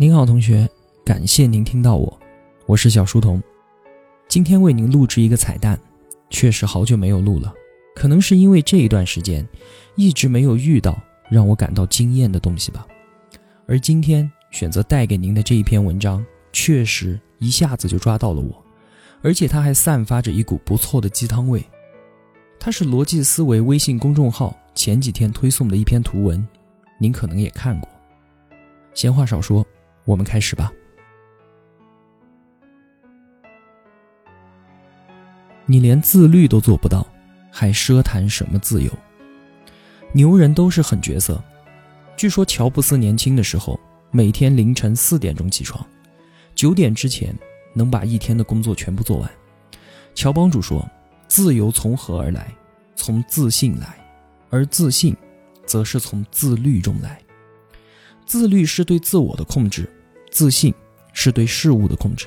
您好，同学，感谢您听到我，我是小书童。今天为您录制一个彩蛋，确实好久没有录了，可能是因为这一段时间一直没有遇到让我感到惊艳的东西吧。而今天选择带给您的这一篇文章，确实一下子就抓到了我，而且它还散发着一股不错的鸡汤味。它是逻辑思维微信公众号前几天推送的一篇图文，您可能也看过。闲话少说。我们开始吧。你连自律都做不到，还奢谈什么自由？牛人都是狠角色。据说乔布斯年轻的时候，每天凌晨四点钟起床，九点之前能把一天的工作全部做完。乔帮主说：“自由从何而来？从自信来，而自信，则是从自律中来。自律是对自我的控制。”自信是对事物的控制，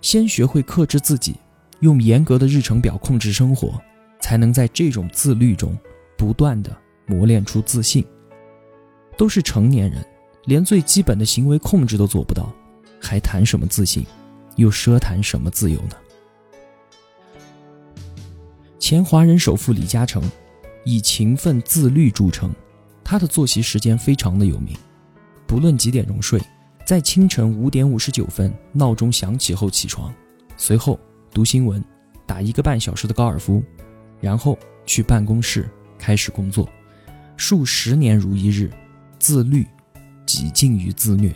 先学会克制自己，用严格的日程表控制生活，才能在这种自律中不断的磨练出自信。都是成年人，连最基本的行为控制都做不到，还谈什么自信？又奢谈什么自由呢？前华人首富李嘉诚以勤奋自律著称，他的作息时间非常的有名，不论几点钟睡。在清晨五点五十九分闹钟响起后起床，随后读新闻，打一个半小时的高尔夫，然后去办公室开始工作，数十年如一日，自律，几近于自虐。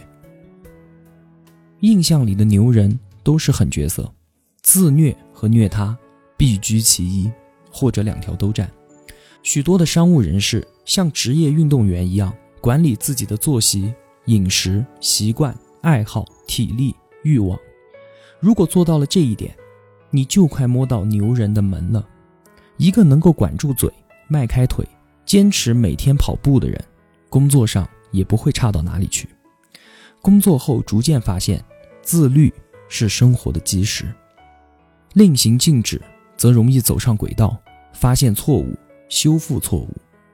印象里的牛人都是狠角色，自虐和虐他必居其一，或者两条都占。许多的商务人士像职业运动员一样管理自己的作息。饮食习惯、爱好、体力、欲望，如果做到了这一点，你就快摸到牛人的门了。一个能够管住嘴、迈开腿、坚持每天跑步的人，工作上也不会差到哪里去。工作后逐渐发现，自律是生活的基石。令行禁止，则容易走上轨道，发现错误，修复错误，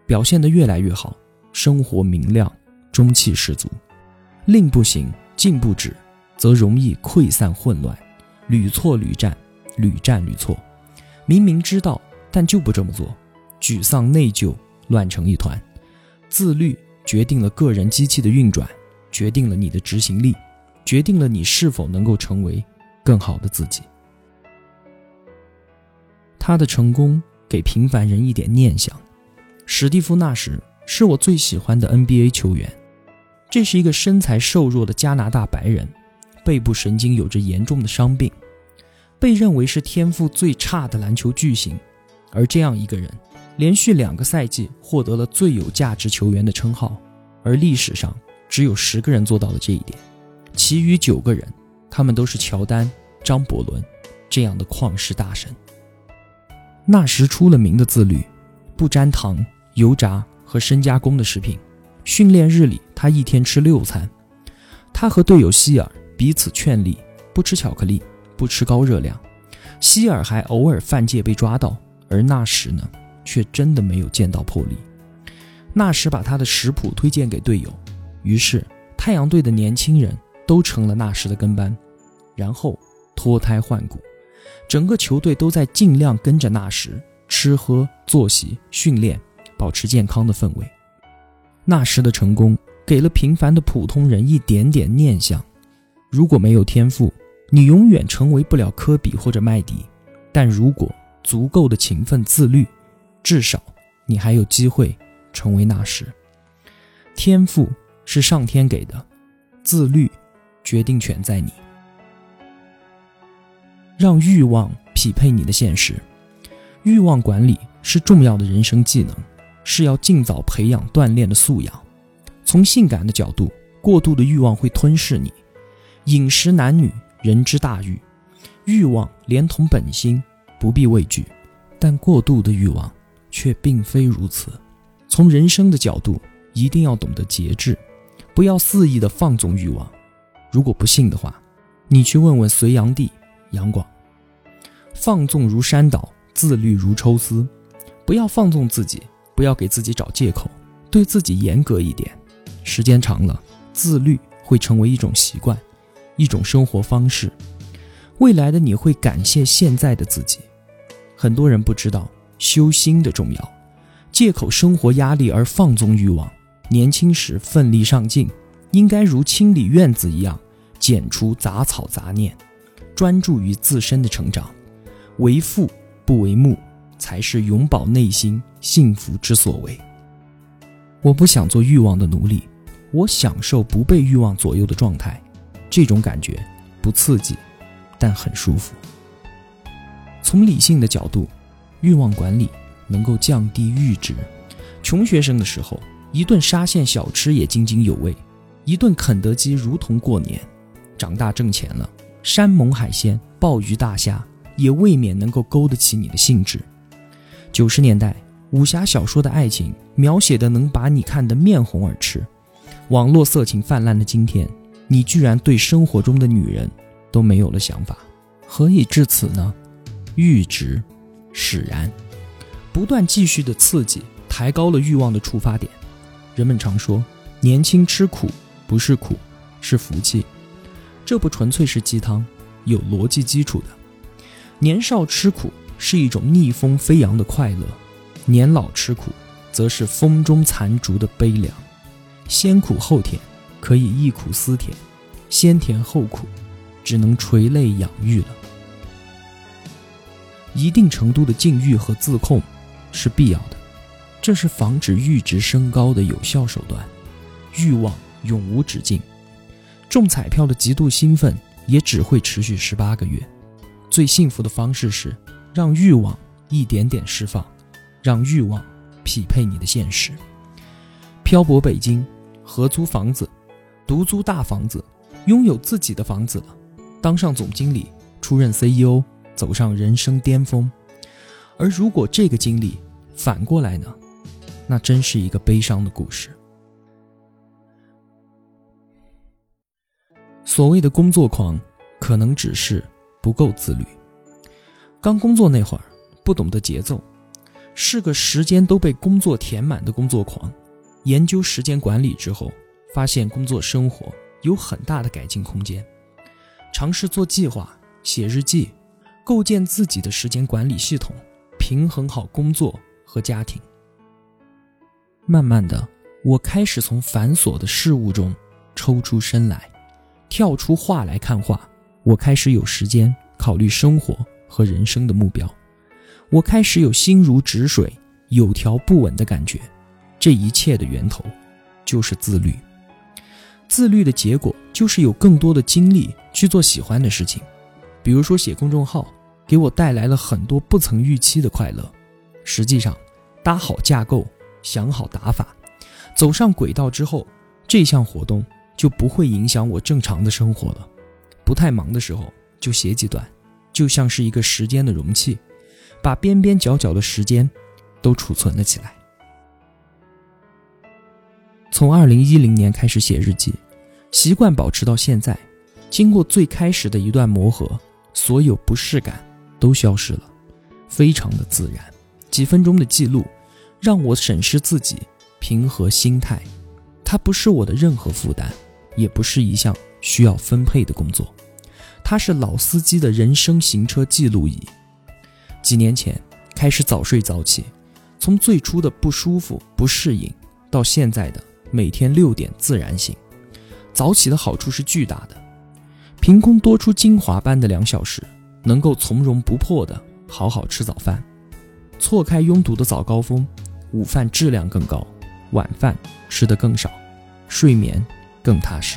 表现得越来越好，生活明亮，中气十足。令不行，禁不止，则容易溃散混乱，屡错屡战，屡战屡错。明明知道，但就不这么做，沮丧内疚，乱成一团。自律决定了个人机器的运转，决定了你的执行力，决定了你是否能够成为更好的自己。他的成功给平凡人一点念想。史蒂夫·纳什是我最喜欢的 NBA 球员。这是一个身材瘦弱的加拿大白人，背部神经有着严重的伤病，被认为是天赋最差的篮球巨星。而这样一个人，连续两个赛季获得了最有价值球员的称号，而历史上只有十个人做到了这一点，其余九个人，他们都是乔丹、张伯伦这样的旷世大神。那时出了名的自律，不沾糖、油炸和深加工的食品。训练日里，他一天吃六餐。他和队友希尔彼此劝励，不吃巧克力，不吃高热量。希尔还偶尔犯戒被抓到，而纳什呢，却真的没有见到破例。纳什把他的食谱推荐给队友，于是太阳队的年轻人都成了纳什的跟班，然后脱胎换骨，整个球队都在尽量跟着纳什吃喝、作息、训练，保持健康的氛围。纳什的成功给了平凡的普通人一点点念想。如果没有天赋，你永远成为不了科比或者麦迪；但如果足够的勤奋自律，至少你还有机会成为那时。天赋是上天给的，自律决定权在你。让欲望匹配你的现实，欲望管理是重要的人生技能。是要尽早培养锻炼的素养。从性感的角度，过度的欲望会吞噬你。饮食男女，人之大欲，欲望连同本心，不必畏惧。但过度的欲望却并非如此。从人生的角度，一定要懂得节制，不要肆意的放纵欲望。如果不信的话，你去问问隋炀帝杨广。放纵如山倒，自律如抽丝。不要放纵自己。不要给自己找借口，对自己严格一点。时间长了，自律会成为一种习惯，一种生活方式。未来的你会感谢现在的自己。很多人不知道修心的重要，借口生活压力而放纵欲望。年轻时奋力上进，应该如清理院子一样，剪除杂草杂念，专注于自身的成长。为父不为目，才是永葆内心幸福之所为。我不想做欲望的奴隶，我享受不被欲望左右的状态，这种感觉不刺激，但很舒服。从理性的角度，欲望管理能够降低阈值。穷学生的时候，一顿沙县小吃也津津有味，一顿肯德基如同过年。长大挣钱了，山盟海鲜、鲍鱼大虾也未免能够勾得起你的兴致。九十年代。武侠小说的爱情描写的能把你看得面红耳赤，网络色情泛滥的今天，你居然对生活中的女人都没有了想法，何以至此呢？阈值使然，不断继续的刺激抬高了欲望的触发点。人们常说，年轻吃苦不是苦，是福气，这不纯粹是鸡汤，有逻辑基础的。年少吃苦是一种逆风飞扬的快乐。年老吃苦，则是风中残烛的悲凉。先苦后甜，可以忆苦思甜；先甜后苦，只能垂泪养育了。一定程度的禁欲和自控是必要的，这是防止阈值升高的有效手段。欲望永无止境，中彩票的极度兴奋也只会持续十八个月。最幸福的方式是让欲望一点点释放。让欲望匹配你的现实。漂泊北京，合租房子，独租大房子，拥有自己的房子了，当上总经理，出任 CEO，走上人生巅峰。而如果这个经历反过来呢？那真是一个悲伤的故事。所谓的工作狂，可能只是不够自律。刚工作那会儿，不懂得节奏。是个时间都被工作填满的工作狂，研究时间管理之后，发现工作生活有很大的改进空间。尝试做计划、写日记，构建自己的时间管理系统，平衡好工作和家庭。慢慢的，我开始从繁琐的事物中抽出身来，跳出画来看画。我开始有时间考虑生活和人生的目标。我开始有心如止水、有条不紊的感觉，这一切的源头就是自律。自律的结果就是有更多的精力去做喜欢的事情，比如说写公众号，给我带来了很多不曾预期的快乐。实际上，搭好架构、想好打法、走上轨道之后，这项活动就不会影响我正常的生活了。不太忙的时候就写几段，就像是一个时间的容器。把边边角角的时间都储存了起来。从二零一零年开始写日记，习惯保持到现在。经过最开始的一段磨合，所有不适感都消失了，非常的自然。几分钟的记录，让我审视自己，平和心态。它不是我的任何负担，也不是一项需要分配的工作，它是老司机的人生行车记录仪。几年前开始早睡早起，从最初的不舒服、不适应，到现在的每天六点自然醒。早起的好处是巨大的，凭空多出精华般的两小时，能够从容不迫的好好吃早饭，错开拥堵的早高峰，午饭质量更高，晚饭吃得更少，睡眠更踏实。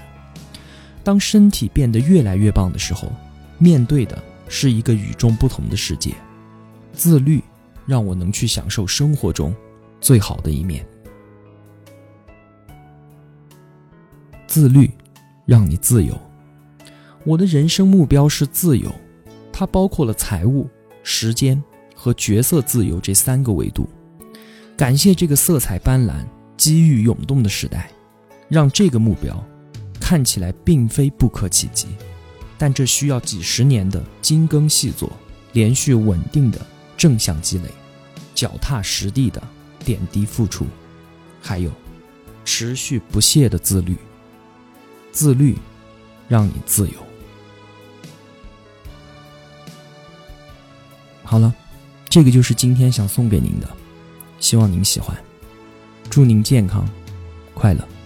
当身体变得越来越棒的时候，面对的是一个与众不同的世界。自律，让我能去享受生活中最好的一面。自律，让你自由。我的人生目标是自由，它包括了财务、时间和角色自由这三个维度。感谢这个色彩斑斓、机遇涌动的时代，让这个目标看起来并非不可企及，但这需要几十年的精耕细作，连续稳定的。正向积累，脚踏实地的点滴付出，还有持续不懈的自律。自律，让你自由。好了，这个就是今天想送给您的，希望您喜欢。祝您健康快乐。